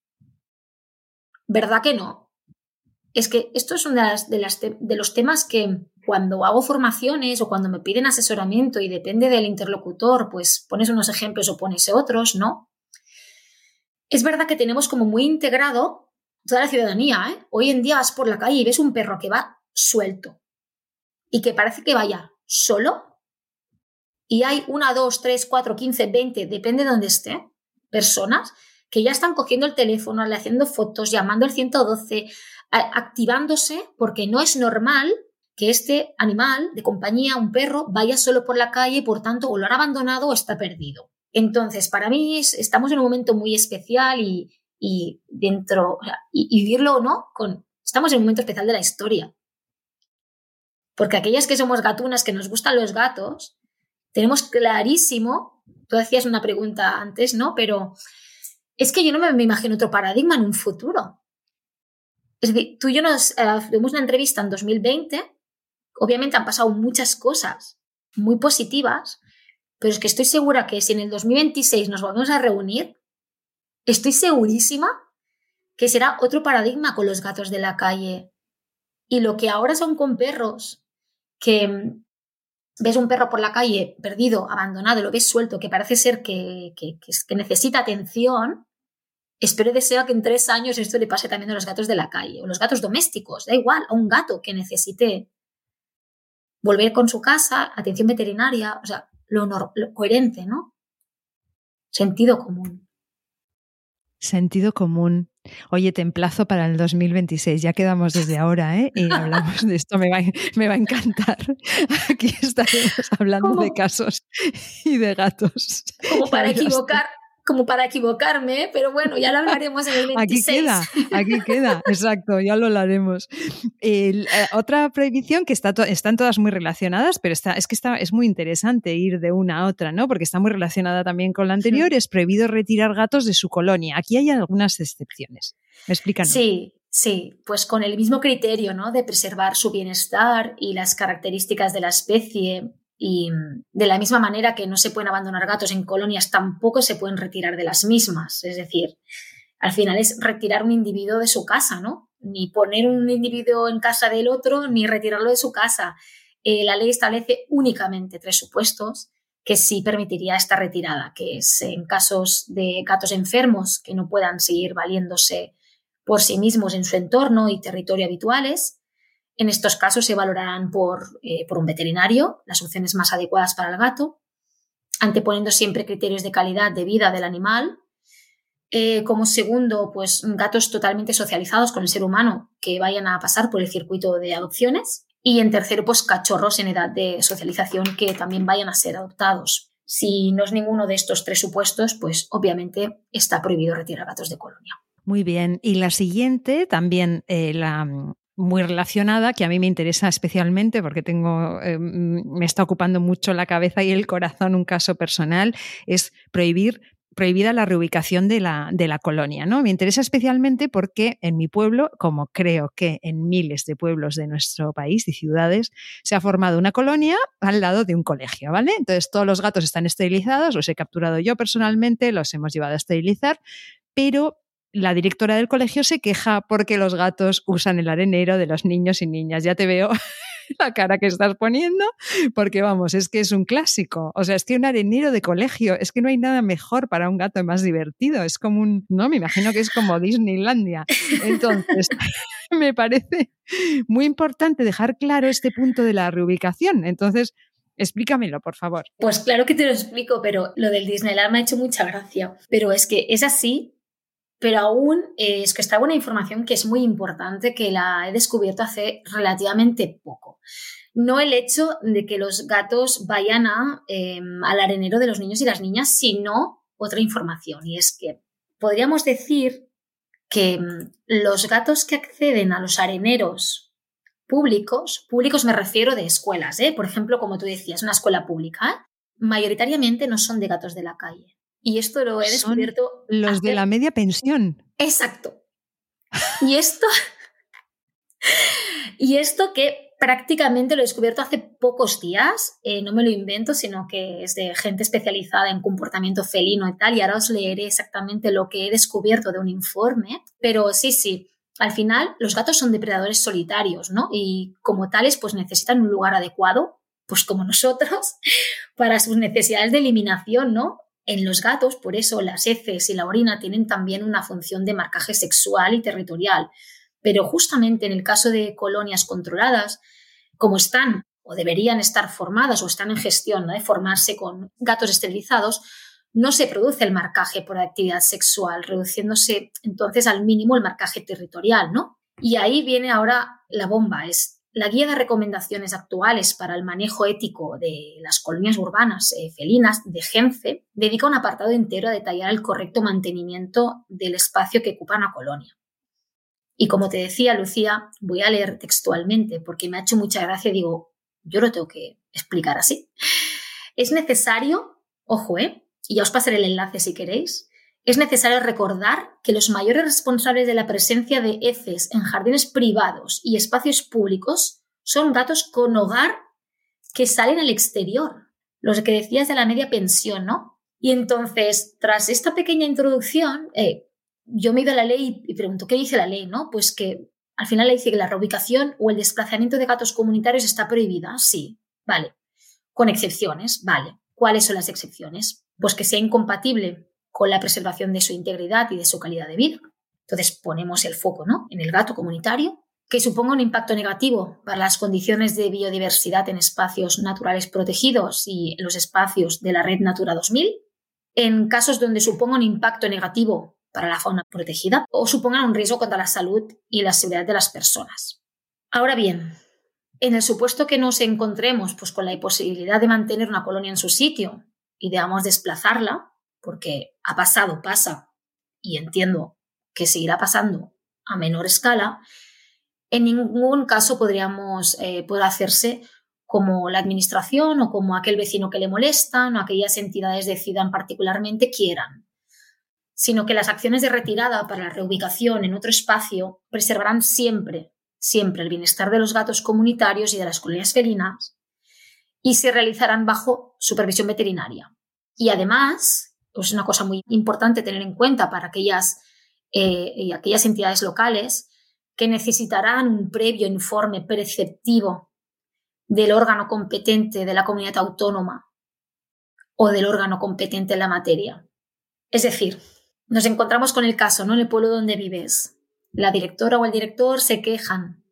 ¿Verdad que no? Es que esto es uno de, las, de, los temas que cuando hago formaciones o cuando me piden asesoramiento y depende del interlocutor, pues pones unos ejemplos o pones otros, ¿no? Es verdad que tenemos como muy integrado toda la ciudadanía. ¿eh? Hoy en día vas por la calle y ves un perro que va suelto y que parece que vaya solo y hay una, dos, tres, cuatro, quince, veinte, depende de dónde esté, personas que ya están cogiendo el teléfono, le haciendo fotos, llamando al 112, activándose, porque no es normal que este animal de compañía, un perro, vaya solo por la calle, por tanto, o lo han abandonado o está perdido. Entonces, para mí estamos en un momento muy especial y, y dentro, y, y vivirlo o no, estamos en un momento especial de la historia. Porque aquellas que somos gatunas, que nos gustan los gatos, tenemos clarísimo, tú hacías una pregunta antes, ¿no? Pero es que yo no me, imagino otro paradigma en un futuro. Es decir, tú y yo nos eh, una entrevista en 2020, obviamente han pasado muchas cosas muy positivas, pero es que estoy segura que si en el 2026 nos volvemos a reunir, estoy segurísima que será otro paradigma con los gatos de la calle. Y lo que ahora son con perros, que ves un perro por la calle perdido, abandonado, lo ves suelto, que parece ser que, necesita atención, espero y deseo que en tres años esto le pase también a los gatos de la calle o los gatos domésticos, da igual, a un gato que necesite volver con su casa, atención veterinaria, o sea, lo coherente, ¿no? Sentido común. Sentido común. Oye, te emplazo para el 2026, ya quedamos desde ahora, ¿eh? Y hablamos de esto, me va, me va a encantar. Aquí estaremos hablando de casos y de gatos. Como para equivocar, como para equivocarme, pero bueno, ya lo hablaremos en el 26. Aquí queda, aquí queda, exacto, ya lo hablaremos. Eh, otra prohibición que está están todas muy relacionadas, pero está, es que está, es muy interesante ir de una a otra, ¿no? Porque está muy relacionada también con la anterior, es prohibido retirar gatos de su colonia. Aquí hay algunas excepciones. ¿Me explican? Sí, Sí, pues con el mismo criterio, ¿no? De preservar su bienestar y las características de la especie, y de la misma manera que no se pueden abandonar gatos en colonias, tampoco se pueden retirar de las mismas. Es decir, al final es retirar un individuo de su casa, ¿no? Ni poner un individuo en casa del otro, ni retirarlo de su casa. Eh, la ley establece únicamente tres supuestos que sí permitiría esta retirada, que es en casos de gatos enfermos que no puedan seguir valiéndose por sí mismos en su entorno y territorio habituales, en estos casos se valorarán eh, por, un veterinario las opciones más adecuadas para el gato, anteponiendo siempre criterios de calidad de vida del animal. Eh, como segundo, pues gatos totalmente socializados con el ser humano que vayan a pasar por el circuito de adopciones. Y en tercero, pues cachorros en edad de socialización que también vayan a ser adoptados. Si no es ninguno de estos tres supuestos, pues obviamente está prohibido retirar gatos de colonia. Muy bien. Y la siguiente, también eh, la, muy relacionada, que a mí me interesa especialmente porque tengo, eh, me está ocupando mucho la cabeza y el corazón un caso personal, es prohibir prohibida la reubicación de la, de la colonia. ¿no? Me interesa especialmente porque en mi pueblo, como creo que en miles de pueblos de nuestro país y ciudades, se ha formado una colonia al lado de un colegio, ¿vale? Entonces todos los gatos están esterilizados, los he capturado yo personalmente, los hemos llevado a esterilizar, pero la directora del colegio se queja porque los gatos usan el arenero de los niños y niñas. Ya te veo la cara que estás poniendo, porque vamos, es que es un clásico. O sea, es que un arenero de colegio, es que no hay nada mejor para un gato más divertido. Es como un, no, me imagino que es como Disneylandia. Entonces, me parece muy importante dejar claro este punto de la reubicación. Entonces, Explícamelo, por favor. Pues claro que te lo explico, pero lo del Disneyland me ha hecho mucha gracia. Pero es que es así, pero aún eh, es que está una información que es muy importante que la he descubierto hace relativamente poco. No el hecho de que los gatos vayan a, em, al arenero de los niños y las niñas, sino otra información. Y es que podríamos decir que em, los gatos que acceden a los areneros públicos, públicos me refiero de escuelas, ¿eh? por ejemplo, como tú decías, una escuela pública, mayoritariamente no son de gatos de la calle. Y esto lo he descubierto. los de la media pensión. Exacto. Y esto. y esto que prácticamente lo he descubierto hace pocos días, eh, no me lo invento, sino que es de gente especializada en comportamiento felino y tal, y ahora os leeré exactamente lo que he descubierto de un informe, pero sí, sí, al final los gatos son depredadores solitarios, ¿no? Y como tales, pues necesitan un lugar adecuado, pues como nosotros, para sus necesidades de eliminación, ¿no? En los gatos, por eso las heces y la orina tienen también una función de marcaje sexual y territorial. Pero justamente en el caso de colonias controladas, como están o deberían estar formadas o están en gestión de formarse con gatos esterilizados, no se produce el marcaje por actividad sexual, reduciéndose entonces al mínimo el marcaje territorial, ¿no? Y ahí viene ahora la bomba, es la guía de recomendaciones actuales para el manejo ético de las colonias urbanas eh, felinas de Genfe dedica un apartado entero a detallar el correcto mantenimiento del espacio que ocupa una colonia. Y como te decía, Lucía, voy a leer textualmente porque me ha hecho mucha gracia. Digo, yo lo tengo que explicar así. Es necesario, ojo, ¿eh? y ya os pasaré el enlace si queréis, es necesario recordar que los mayores responsables de la presencia de heces en jardines privados y espacios públicos son gatos con hogar que salen al exterior, los que decías de la media pensión, ¿no? Y entonces, tras esta pequeña introducción, eh, yo me he a la ley y pregunto, ¿qué dice la ley? ¿no? Pues que al final le dice que la reubicación o el desplazamiento de gatos comunitarios está prohibida, sí, vale. Con excepciones, vale. ¿Cuáles son las excepciones? Pues que sea incompatible con la preservación de su integridad y de su calidad de vida. Entonces ponemos el foco ¿no? en el gato comunitario, que suponga un impacto negativo para las condiciones de biodiversidad en espacios naturales protegidos y en los espacios de la red Natura 2000, en casos donde suponga un impacto negativo para la fauna protegida o supongan un riesgo contra la salud y la seguridad de las personas. Ahora bien, en el supuesto que nos encontremos pues, con la imposibilidad de mantener una colonia en su sitio y debamos desplazarla, porque ha pasado, pasa, y entiendo que seguirá pasando a menor escala, en ningún caso podríamos eh, poder hacerse como la administración o como aquel vecino que le molestan o aquellas entidades decidan particularmente quieran, sino que las acciones de retirada para la reubicación en otro espacio preservarán siempre, siempre el bienestar de los gatos comunitarios y de las colonias felinas y se realizarán bajo supervisión veterinaria. Y además, es una cosa muy importante tener en cuenta para aquellas, eh, aquellas entidades locales que necesitarán un previo informe preceptivo del órgano competente de la comunidad autónoma o del órgano competente en la materia. Es decir, nos encontramos con el caso, ¿no? En el pueblo donde vives. La directora o el director se quejan.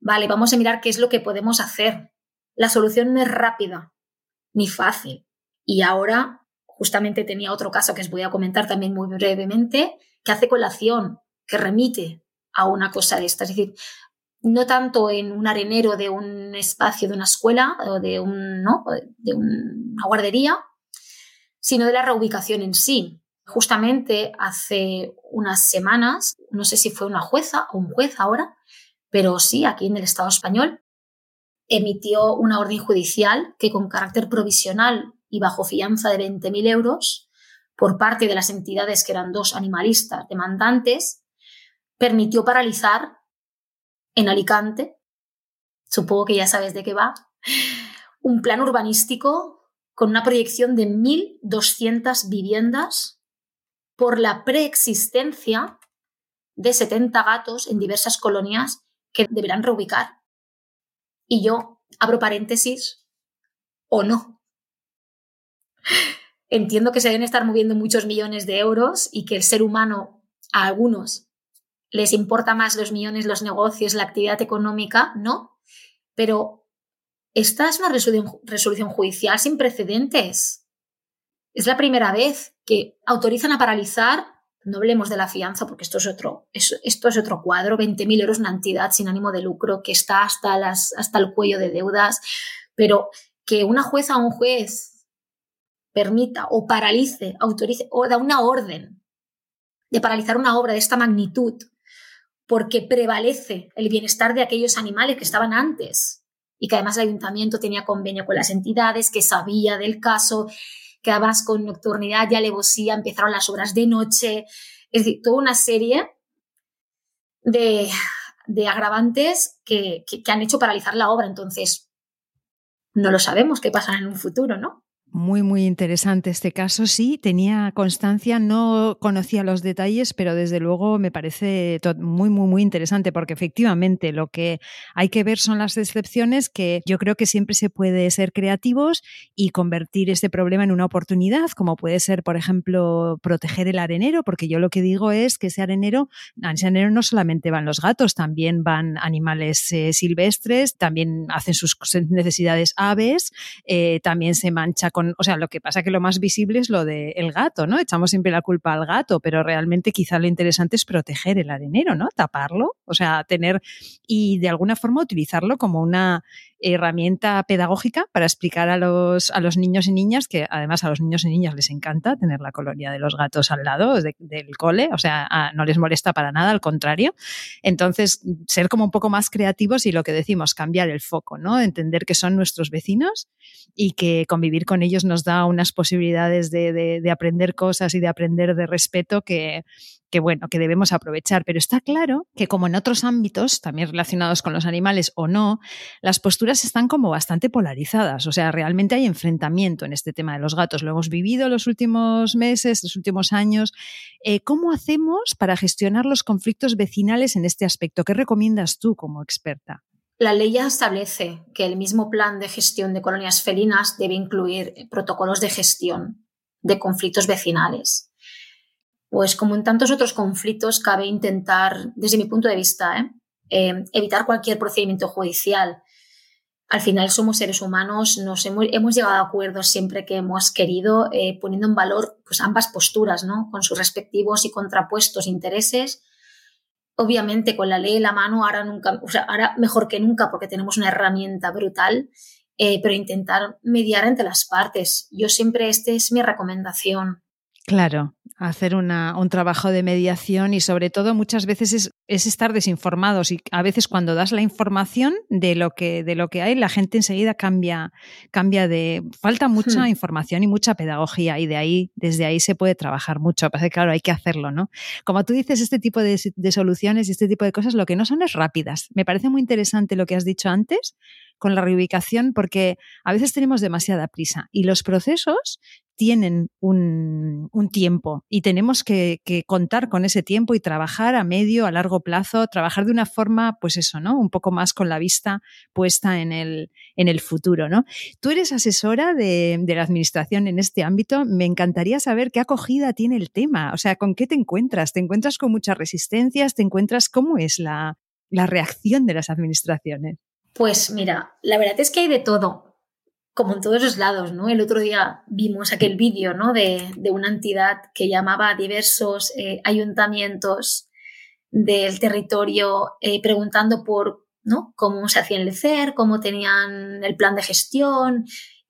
Vale, vamos a mirar qué es lo que podemos hacer. La solución no es rápida ni fácil. Y ahora justamente tenía otro caso que os voy a comentar también muy brevemente, que hace colación, que remite a una cosa de esta. Es decir, no tanto en un arenero de un espacio de una escuela o de, un, ¿no? de una guardería, sino de la reubicación en sí. Justamente hace unas semanas, no sé si fue una jueza o un juez ahora, pero sí, aquí en el Estado español, emitió una orden judicial que con carácter provisional y bajo fianza de 20.000 euros por parte de las entidades que eran dos animalistas demandantes, permitió paralizar en Alicante, supongo que ya sabes de qué va, un plan urbanístico con una proyección de 1.200 viviendas por la preexistencia de 70 gatos en diversas colonias que deberán reubicar. Y yo abro paréntesis o no. Entiendo que se deben estar moviendo muchos millones de euros y que el ser humano, a algunos, les importa más los millones, los negocios, la actividad económica, ¿no? Pero esta es una resolución, judicial sin precedentes. Es la primera vez que autorizan a paralizar, no hablemos de la fianza porque esto es otro, esto es otro cuadro, 20.000 euros una entidad sin ánimo de lucro que está hasta, las, hasta el cuello de deudas, pero que una jueza o un juez permita o paralice, autorice o da una orden de paralizar una obra de esta magnitud porque prevalece el bienestar de aquellos animales que estaban antes y que además el ayuntamiento tenía convenio con las entidades, que sabía del caso, que además con nocturnidad y alevosía empezaron las obras de noche, es decir, toda una serie de, agravantes que, que han hecho paralizar la obra. Entonces, no lo sabemos qué pasará en un futuro, ¿no? Muy, muy interesante este caso. Sí, tenía constancia, no conocía los detalles, pero desde luego me parece muy, muy, muy interesante porque efectivamente lo que hay que ver son las excepciones que yo creo que siempre se puede ser creativos y convertir este problema en una oportunidad, como puede ser, por ejemplo, proteger el arenero, porque yo lo que digo es que ese arenero, a ese arenero no solamente van los gatos, también van animales eh, silvestres, también hacen sus necesidades aves, eh, también se mancha con o sea, lo que pasa que lo más visible es lo del gato, ¿no? Echamos siempre la culpa al gato, pero realmente quizá lo interesante es proteger el arenero, ¿no? Taparlo, o sea, tener y de alguna forma utilizarlo como una herramienta pedagógica para explicar a los, a los niños y niñas, que además a los niños y niñas les encanta tener la colonia de los gatos al lado del cole, o sea, no les molesta para nada, al contrario. Entonces, ser como un poco más creativos y lo que decimos, cambiar el foco, ¿no? Entender que son nuestros vecinos y que convivir con ellos nos da unas posibilidades de, de aprender cosas y de aprender de respeto que, que bueno, que debemos aprovechar. Pero está claro que como en otros ámbitos, también relacionados con los animales o no, las posturas están como bastante polarizadas. O sea, realmente hay enfrentamiento en este tema de los gatos. Lo hemos vivido los últimos meses, los últimos años. Eh, ¿Cómo hacemos para gestionar los conflictos vecinales en este aspecto? ¿Qué recomiendas tú como experta? La ley ya establece que el mismo plan de gestión de colonias felinas debe incluir protocolos de gestión de conflictos vecinales pues como en tantos otros conflictos, cabe intentar, desde mi punto de vista, ¿eh? Eh, evitar cualquier procedimiento judicial. Al final somos seres humanos, nos hemos, llegado a acuerdos siempre que hemos querido, eh, poniendo en valor pues, ambas posturas, ¿no? con sus respectivos y contrapuestos intereses. Obviamente, con la ley en la mano, ahora, nunca, o sea, ahora mejor que nunca, porque tenemos una herramienta brutal, pero intentar mediar entre las partes. Yo siempre, esta es mi recomendación. Claro, hacer una, un trabajo de mediación y sobre todo muchas veces es, es, estar desinformados y a veces cuando das la información de lo que, de lo que hay, la gente enseguida cambia, cambia de... Falta mucha hmm. información y mucha pedagogía y de ahí, desde ahí se puede trabajar mucho. Pasa que claro, hay que hacerlo, ¿no? Como tú dices, este tipo de, de soluciones y este tipo de cosas lo que no son es rápidas. Me parece muy interesante lo que has dicho antes con la reubicación porque a veces tenemos demasiada prisa y los procesos tienen un, tiempo y tenemos que, contar con ese tiempo y trabajar a medio, a largo plazo, trabajar de una forma, pues eso, ¿no? Un poco más con la vista puesta en el, en el futuro, ¿no? Tú eres asesora de, de, la administración en este ámbito. Me encantaría saber qué acogida tiene el tema. O sea, ¿con qué te encuentras? ¿Te encuentras con muchas resistencias? ¿Te encuentras cómo es la, la reacción de las administraciones? Pues mira, la verdad es que hay de todo como en todos los lados, ¿no? El otro día vimos aquel vídeo, ¿no? De, una entidad que llamaba a diversos eh, ayuntamientos del territorio eh, preguntando por, ¿no? Cómo se hacía el CER, cómo tenían el plan de gestión,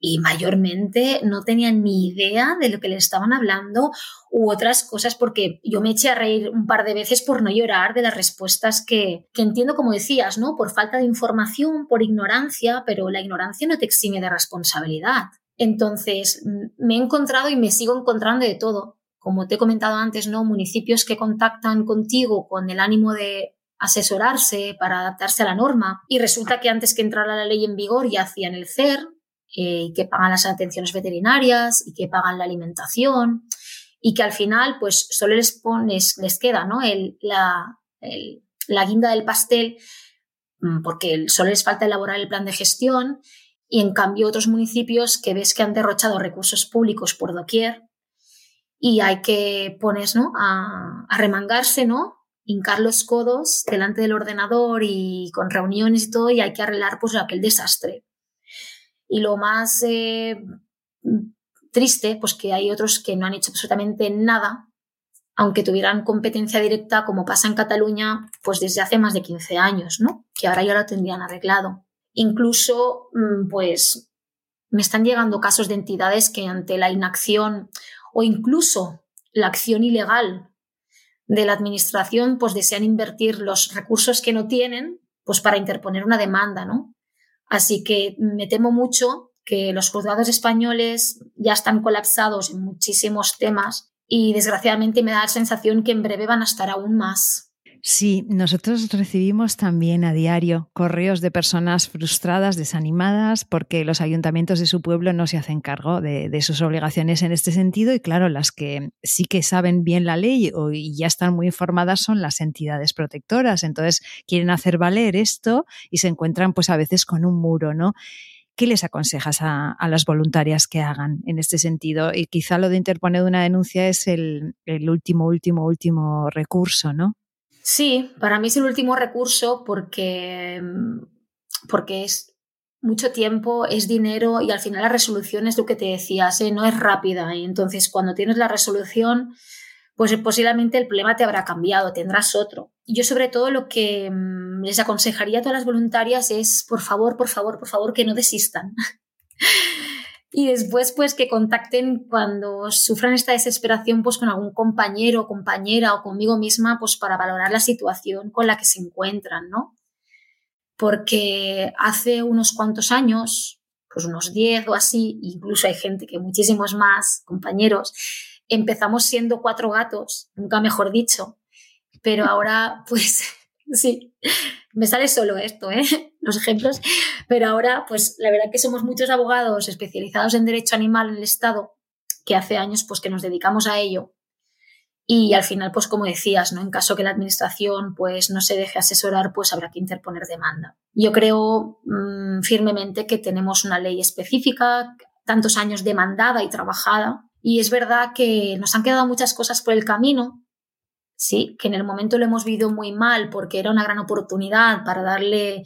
y mayormente no tenían ni idea de lo que le estaban hablando u otras cosas porque yo me eché a reír un par de veces por no llorar de las respuestas que, que entiendo como decías, ¿no? Por falta de información, por ignorancia, pero la ignorancia no te exime de responsabilidad. Entonces, me he encontrado y me sigo encontrando de todo. Como te he comentado antes, ¿no? Municipios que contactan contigo con el ánimo de asesorarse para adaptarse a la norma y resulta que antes que entrara la ley en vigor ya hacían el CER, eh, que pagan las atenciones veterinarias y que pagan la alimentación y que al final pues solo les pones, les queda ¿no? el, la, la guinda del pastel mm, porque solo les falta elaborar el plan de gestión y en cambio otros municipios que ves que han derrochado recursos públicos por doquier y hay que ponerse ¿no? a, a, remangarse, ¿no? hincar los codos delante del ordenador y con reuniones y todo y hay que arreglar pues aquel desastre. Y lo más eh, triste, pues que hay otros que no han hecho absolutamente nada, aunque tuvieran competencia directa, como pasa en Cataluña, pues desde hace más de 15 años, ¿no? Que ahora ya lo tendrían arreglado. Incluso, mm, pues, me están llegando casos de entidades que ante la inacción o incluso la acción ilegal de la administración, pues desean invertir los recursos que no tienen, pues para interponer una demanda, ¿no? Así que me temo mucho que los juzgados españoles ya están colapsados en muchísimos temas y desgraciadamente me da la sensación que en breve van a estar aún más. Sí, nosotros recibimos también a diario correos de personas frustradas, desanimadas, porque los ayuntamientos de su pueblo no se hacen cargo de, sus obligaciones en este sentido y claro, las que sí que saben bien la ley y ya están muy informadas son las entidades protectoras. Entonces quieren hacer valer esto y se encuentran pues a veces con un muro, ¿no? ¿Qué les aconsejas a, las voluntarias que hagan en este sentido? Y quizá lo de interponer una denuncia es el último, último, último recurso, ¿no? Sí, para mí es el último recurso porque, porque es mucho tiempo, es dinero y al final la resolución es lo que te decías, ¿eh? no es rápida. Y entonces cuando tienes la resolución, pues posiblemente el problema te habrá cambiado, tendrás otro. Yo sobre todo lo que mm, les aconsejaría a todas las voluntarias es, por favor, por favor, por favor, que no desistan. y después pues que contacten cuando sufran esta desesperación pues con algún compañero, compañera o conmigo misma pues para valorar la situación con la que se encuentran, ¿no? Porque hace unos cuantos años, pues unos 10 o así, incluso hay gente que muchísimos más compañeros, empezamos siendo cuatro gatos, nunca mejor dicho, pero ahora pues sí, me sale solo esto, ¿eh? los ejemplos, pero ahora, pues la verdad que somos muchos abogados especializados en derecho animal en el Estado, que hace años pues que nos dedicamos a ello. Y al final, pues como decías, ¿no? En caso que la administración pues no se deje asesorar, pues habrá que interponer demanda. Yo creo mm, firmemente que tenemos una ley específica, tantos años demandada y trabajada, y es verdad que nos han quedado muchas cosas por el camino, sí, que en el momento lo hemos vivido muy mal porque era una gran oportunidad para darle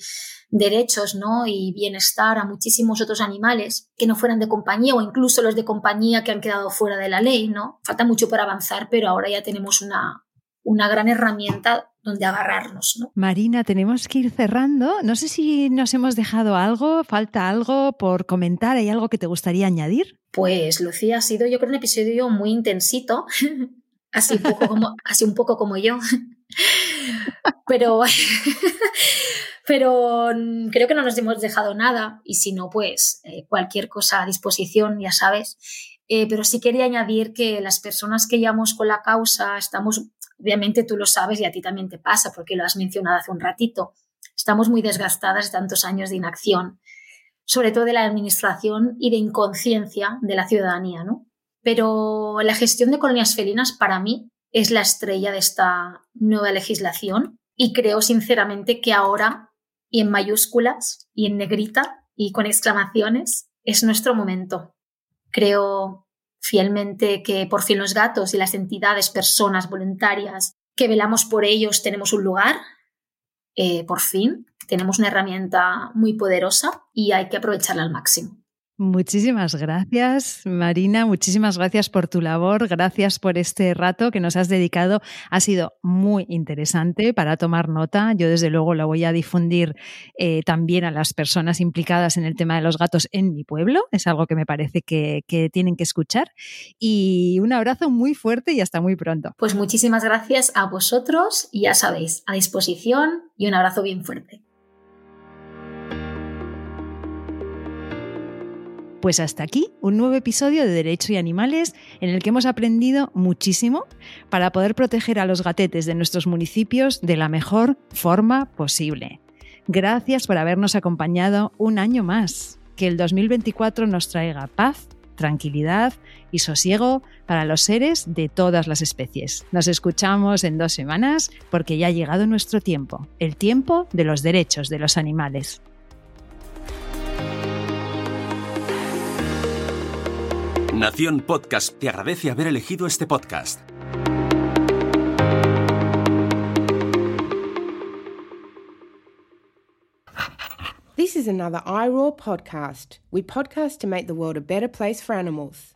derechos ¿no? y bienestar a muchísimos otros animales que no fueran de compañía o incluso los de compañía que han quedado fuera de la ley. ¿no? Falta mucho para avanzar, pero ahora ya tenemos una, una gran herramienta donde agarrarnos. ¿no? Marina, tenemos que ir cerrando. No sé si nos hemos dejado algo, falta algo por comentar, ¿hay algo que te gustaría añadir? Pues Lucía, ha sido yo creo un episodio muy intensito así un poco como, así un poco como yo. Pero, pero creo que no nos hemos dejado nada y si no, pues eh, cualquier cosa a disposición, ya sabes. Eh, pero sí quería añadir que las personas que llevamos con la causa estamos, obviamente tú lo sabes y a ti también te pasa porque lo has mencionado hace un ratito, estamos muy desgastadas de tantos años de inacción, sobre todo de la administración y de inconsciencia de la ciudadanía, ¿no? Pero la gestión de colonias felinas para mí es la estrella de esta nueva legislación y creo sinceramente que ahora, y en mayúsculas, y en negrita, y con exclamaciones, es nuestro momento. Creo fielmente que por fin los gatos y las entidades, personas voluntarias que velamos por ellos tenemos un lugar. Eh, por fin tenemos una herramienta muy poderosa y hay que aprovecharla al máximo. Muchísimas gracias, Marina. Muchísimas gracias por tu labor. Gracias por este rato que nos has dedicado. Ha sido muy interesante para tomar nota. Yo, desde luego, lo voy a difundir eh, también a las personas implicadas en el tema de los gatos en mi pueblo. Es algo que me parece que, que tienen que escuchar. Y un abrazo muy fuerte y hasta muy pronto. Pues muchísimas gracias a vosotros. Y ya sabéis, a disposición y un abrazo bien fuerte. Pues hasta aquí un nuevo episodio de Derecho y Animales en el que hemos aprendido muchísimo para poder proteger a los gatetes de nuestros municipios de la mejor forma posible. Gracias por habernos acompañado un año más. Que el 2024 nos traiga paz, tranquilidad y sosiego para los seres de todas las especies. Nos escuchamos en dos semanas porque ya ha llegado nuestro tiempo, el tiempo de los derechos de los animales. Nación Podcast te agradece haber elegido este podcast. This is another iRaw podcast. We podcast to make the world a better place for animals.